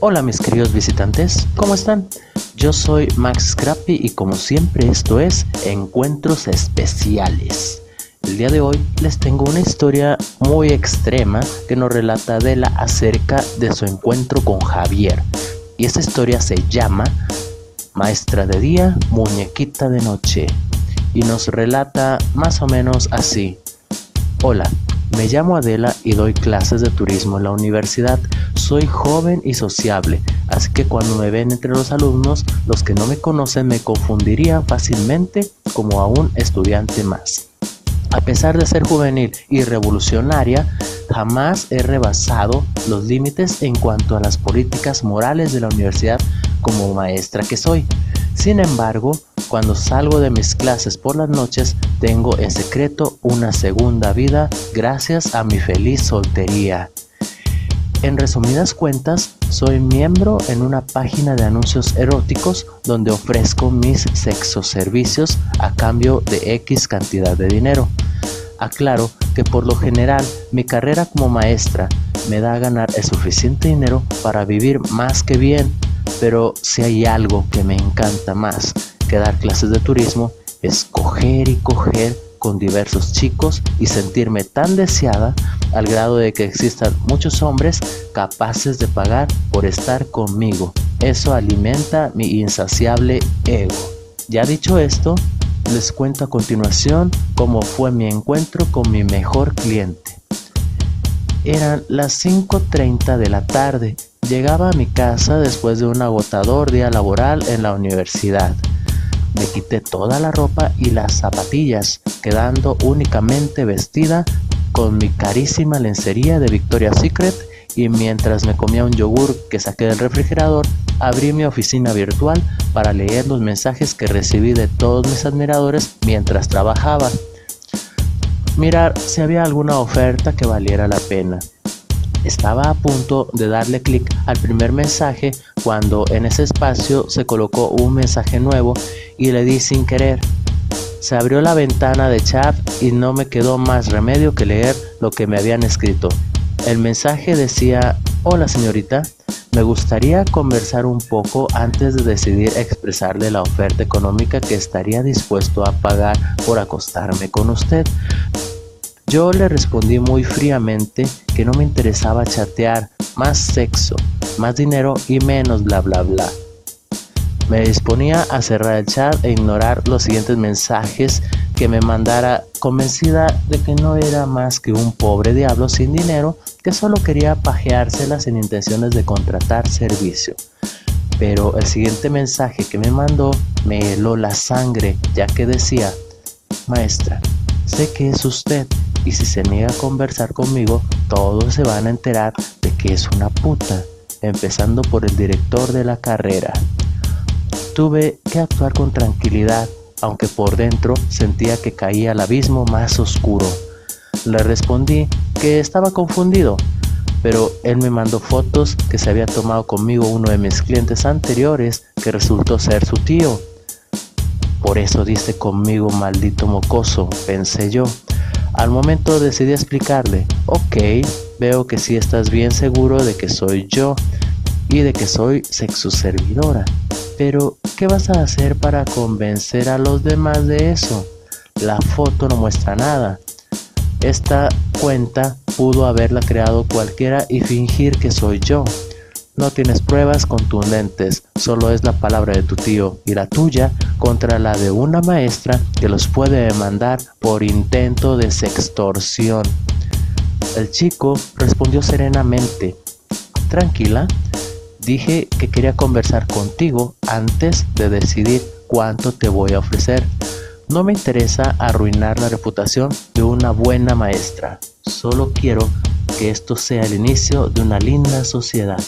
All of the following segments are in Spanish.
Hola mis queridos visitantes, ¿cómo están? Yo soy Max Scrappy y como siempre esto es Encuentros Especiales. El día de hoy les tengo una historia muy extrema que nos relata Adela acerca de su encuentro con Javier. Y esta historia se llama Maestra de día, muñequita de noche. Y nos relata más o menos así. Hola, me llamo Adela y doy clases de turismo en la universidad. Soy joven y sociable, así que cuando me ven entre los alumnos, los que no me conocen me confundirían fácilmente como a un estudiante más. A pesar de ser juvenil y revolucionaria, jamás he rebasado los límites en cuanto a las políticas morales de la universidad como maestra que soy. Sin embargo, cuando salgo de mis clases por las noches, tengo en secreto una segunda vida gracias a mi feliz soltería. En resumidas cuentas, soy miembro en una página de anuncios eróticos donde ofrezco mis sexoservicios a cambio de X cantidad de dinero. Aclaro que por lo general mi carrera como maestra me da a ganar el suficiente dinero para vivir más que bien pero si hay algo que me encanta más que dar clases de turismo, es coger y coger con diversos chicos y sentirme tan deseada al grado de que existan muchos hombres capaces de pagar por estar conmigo. Eso alimenta mi insaciable ego. Ya dicho esto, les cuento a continuación cómo fue mi encuentro con mi mejor cliente. Eran las 5.30 de la tarde Llegaba a mi casa después de un agotador día laboral en la universidad. Me quité toda la ropa y las zapatillas, quedando únicamente vestida con mi carísima lencería de Victoria's Secret y mientras me comía un yogur que saqué del refrigerador, abrí mi oficina virtual para leer los mensajes que recibí de todos mis admiradores mientras trabajaba. Mirar si había alguna oferta que valiera la pena. Estaba a punto de darle clic al primer mensaje cuando en ese espacio se colocó un mensaje nuevo y le di sin querer. Se abrió la ventana de chat y no me quedó más remedio que leer lo que me habían escrito. El mensaje decía, hola señorita, me gustaría conversar un poco antes de decidir expresarle la oferta económica que estaría dispuesto a pagar por acostarme con usted. Yo le respondí muy fríamente que no me interesaba chatear, más sexo, más dinero y menos bla bla bla. Me disponía a cerrar el chat e ignorar los siguientes mensajes que me mandara convencida de que no era más que un pobre diablo sin dinero que solo quería pajeárselas sin intenciones de contratar servicio. Pero el siguiente mensaje que me mandó me heló la sangre ya que decía, maestra, sé que es usted y si se niega a conversar conmigo, todos se van a enterar de que es una puta, empezando por el director de la carrera. Tuve que actuar con tranquilidad, aunque por dentro sentía que caía al abismo más oscuro. Le respondí que estaba confundido, pero él me mandó fotos que se había tomado conmigo uno de mis clientes anteriores que resultó ser su tío. Por eso diste conmigo, maldito mocoso, pensé yo. Al momento decidí explicarle, ok, veo que sí estás bien seguro de que soy yo y de que soy sexo servidora. Pero, ¿qué vas a hacer para convencer a los demás de eso? La foto no muestra nada. Esta cuenta pudo haberla creado cualquiera y fingir que soy yo. No tienes pruebas contundentes, solo es la palabra de tu tío y la tuya contra la de una maestra que los puede demandar por intento de sextorsión. El chico respondió serenamente, tranquila, dije que quería conversar contigo antes de decidir cuánto te voy a ofrecer. No me interesa arruinar la reputación de una buena maestra, solo quiero que esto sea el inicio de una linda sociedad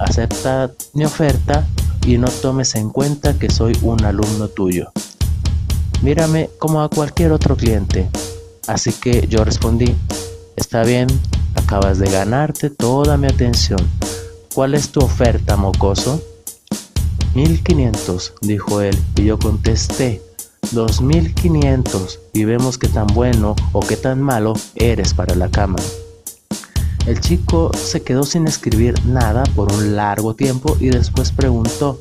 acepta mi oferta y no tomes en cuenta que soy un alumno tuyo. Mírame como a cualquier otro cliente. Así que yo respondí, está bien, acabas de ganarte toda mi atención. ¿Cuál es tu oferta, mocoso? 1500, dijo él, y yo contesté, 2500, y vemos qué tan bueno o qué tan malo eres para la cama. El chico se quedó sin escribir nada por un largo tiempo y después preguntó,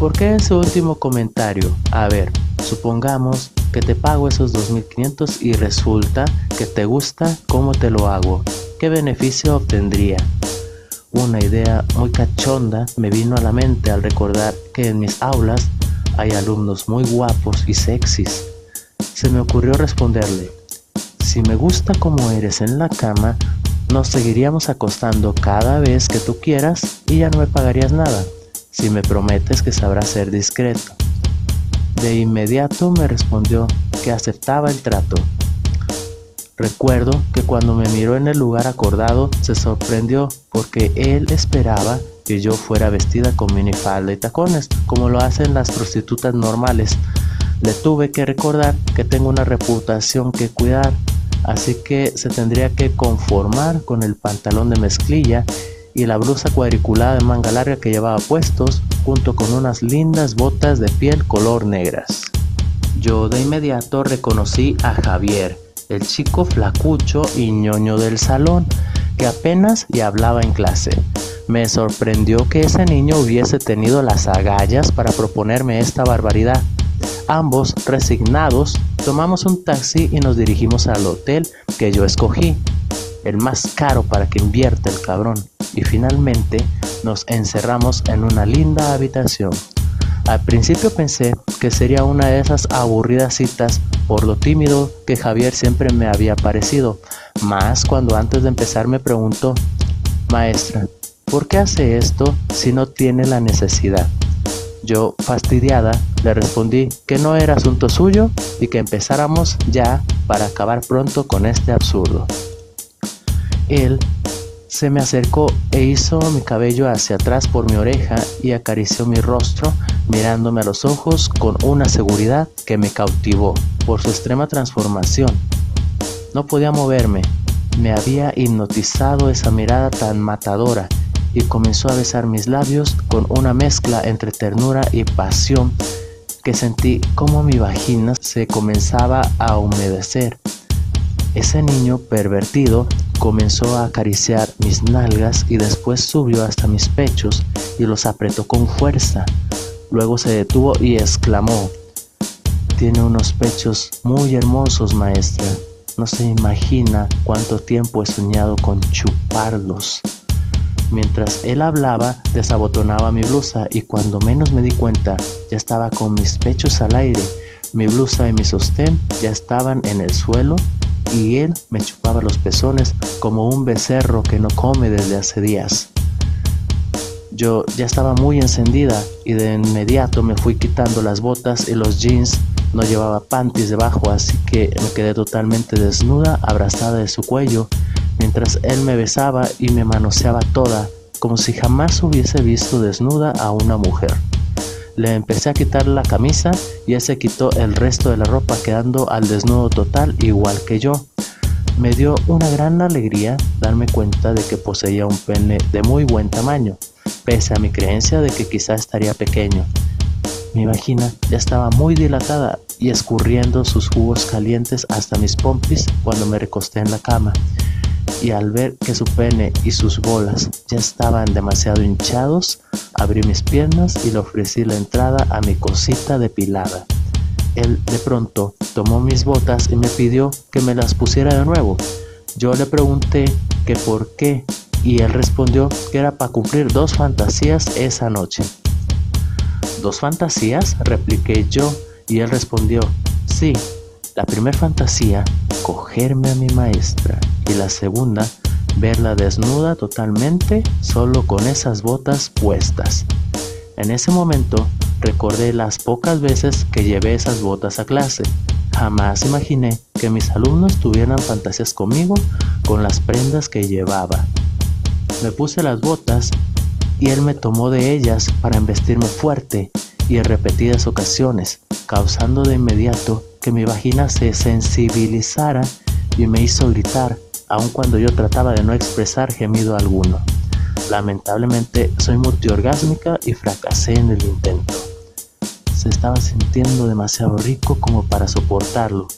¿por qué ese último comentario? A ver, supongamos que te pago esos 2.500 y resulta que te gusta cómo te lo hago. ¿Qué beneficio obtendría? Una idea muy cachonda me vino a la mente al recordar que en mis aulas hay alumnos muy guapos y sexys. Se me ocurrió responderle, si me gusta como eres en la cama, nos seguiríamos acostando cada vez que tú quieras y ya no me pagarías nada, si me prometes que sabrás ser discreto. De inmediato me respondió que aceptaba el trato. Recuerdo que cuando me miró en el lugar acordado se sorprendió porque él esperaba que yo fuera vestida con minifalda y tacones, como lo hacen las prostitutas normales. Le tuve que recordar que tengo una reputación que cuidar, así que se tendría que conformar con el pantalón de mezclilla y la blusa cuadriculada de manga larga que llevaba puestos, junto con unas lindas botas de piel color negras. Yo de inmediato reconocí a Javier, el chico flacucho y ñoño del salón, que apenas y hablaba en clase. Me sorprendió que ese niño hubiese tenido las agallas para proponerme esta barbaridad. Ambos, resignados, tomamos un taxi y nos dirigimos al hotel que yo escogí, el más caro para que invierta el cabrón, y finalmente nos encerramos en una linda habitación. Al principio pensé que sería una de esas aburridas citas por lo tímido que Javier siempre me había parecido, más cuando antes de empezar me preguntó, Maestra, ¿por qué hace esto si no tiene la necesidad? Yo, fastidiada, le respondí que no era asunto suyo y que empezáramos ya para acabar pronto con este absurdo. Él se me acercó e hizo mi cabello hacia atrás por mi oreja y acarició mi rostro mirándome a los ojos con una seguridad que me cautivó por su extrema transformación. No podía moverme, me había hipnotizado esa mirada tan matadora y comenzó a besar mis labios con una mezcla entre ternura y pasión que sentí como mi vagina se comenzaba a humedecer. Ese niño pervertido Comenzó a acariciar mis nalgas y después subió hasta mis pechos y los apretó con fuerza. Luego se detuvo y exclamó, Tiene unos pechos muy hermosos, maestra. No se imagina cuánto tiempo he soñado con chuparlos. Mientras él hablaba, desabotonaba mi blusa y cuando menos me di cuenta, ya estaba con mis pechos al aire. Mi blusa y mi sostén ya estaban en el suelo y él me chupaba los pezones como un becerro que no come desde hace días. Yo ya estaba muy encendida y de inmediato me fui quitando las botas y los jeans. No llevaba panties debajo, así que me quedé totalmente desnuda, abrazada de su cuello, mientras él me besaba y me manoseaba toda, como si jamás hubiese visto desnuda a una mujer. Le empecé a quitar la camisa y él se quitó el resto de la ropa quedando al desnudo total igual que yo. Me dio una gran alegría darme cuenta de que poseía un pene de muy buen tamaño, pese a mi creencia de que quizá estaría pequeño. Mi vagina ya estaba muy dilatada y escurriendo sus jugos calientes hasta mis pompis cuando me recosté en la cama y al ver que su pene y sus bolas ya estaban demasiado hinchados, abrí mis piernas y le ofrecí la entrada a mi cosita depilada. Él de pronto tomó mis botas y me pidió que me las pusiera de nuevo. Yo le pregunté que por qué y él respondió que era para cumplir dos fantasías esa noche. ¿Dos fantasías? repliqué yo y él respondió, sí, la primera fantasía, cogerme a mi maestra y la segunda, verla desnuda totalmente solo con esas botas puestas. En ese momento recordé las pocas veces que llevé esas botas a clase. Jamás imaginé que mis alumnos tuvieran fantasías conmigo con las prendas que llevaba. Me puse las botas y él me tomó de ellas para embestirme fuerte y en repetidas ocasiones, causando de inmediato que mi vagina se sensibilizara y me hizo gritar, aun cuando yo trataba de no expresar gemido alguno. Lamentablemente soy multiorgásmica y fracasé en el intento. Se estaba sintiendo demasiado rico como para soportarlo.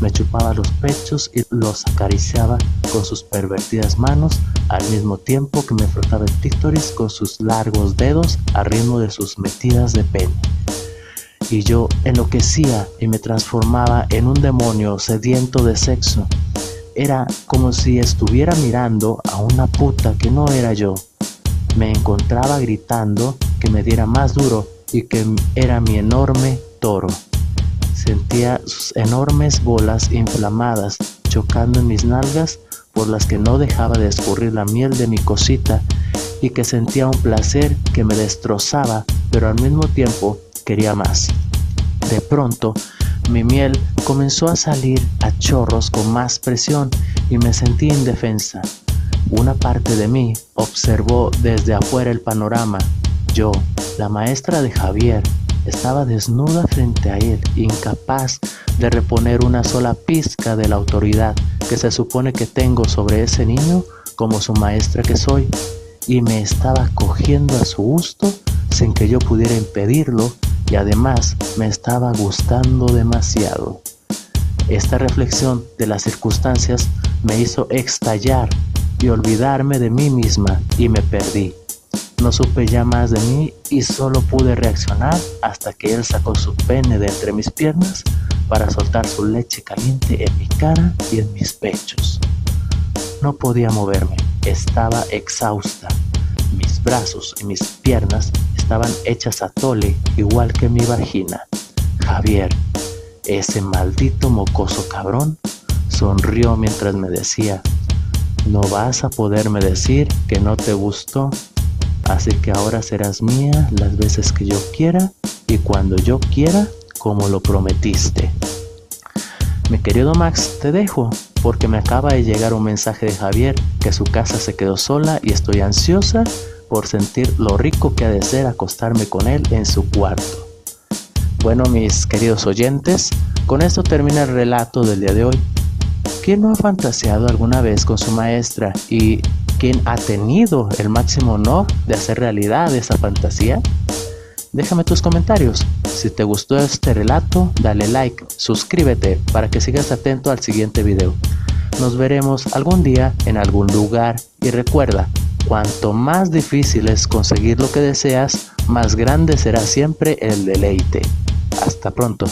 me chupaba los pechos y los acariciaba con sus pervertidas manos, al mismo tiempo que me frotaba el títoris con sus largos dedos a ritmo de sus metidas de pene. Y yo enloquecía y me transformaba en un demonio sediento de sexo. Era como si estuviera mirando a una puta que no era yo. Me encontraba gritando que me diera más duro y que era mi enorme toro. Sentía sus enormes bolas inflamadas chocando en mis nalgas por las que no dejaba de escurrir la miel de mi cosita y que sentía un placer que me destrozaba, pero al mismo tiempo quería más. De pronto, mi miel comenzó a salir a chorros con más presión y me sentí indefensa. Una parte de mí observó desde afuera el panorama. Yo, la maestra de Javier, estaba desnuda frente a él, incapaz de reponer una sola pizca de la autoridad que se supone que tengo sobre ese niño como su maestra que soy, y me estaba cogiendo a su gusto sin que yo pudiera impedirlo y además me estaba gustando demasiado. Esta reflexión de las circunstancias me hizo estallar y olvidarme de mí misma y me perdí. No supe ya más de mí y solo pude reaccionar hasta que él sacó su pene de entre mis piernas para soltar su leche caliente en mi cara y en mis pechos. No podía moverme, estaba exhausta. Brazos y mis piernas estaban hechas a tole igual que mi vagina. Javier, ese maldito mocoso cabrón, sonrió mientras me decía, no vas a poderme decir que no te gustó Así que ahora serás mía las veces que yo quiera y cuando yo quiera, como lo prometiste. Mi querido Max, te dejo porque me acaba de llegar un mensaje de Javier que su casa se quedó sola y estoy ansiosa por sentir lo rico que ha de ser acostarme con él en su cuarto. Bueno, mis queridos oyentes, con esto termina el relato del día de hoy. ¿Quién no ha fantaseado alguna vez con su maestra y quién ha tenido el máximo honor de hacer realidad esa fantasía? Déjame tus comentarios. Si te gustó este relato, dale like, suscríbete para que sigas atento al siguiente video. Nos veremos algún día en algún lugar y recuerda, cuanto más difícil es conseguir lo que deseas, más grande será siempre el deleite. Hasta pronto.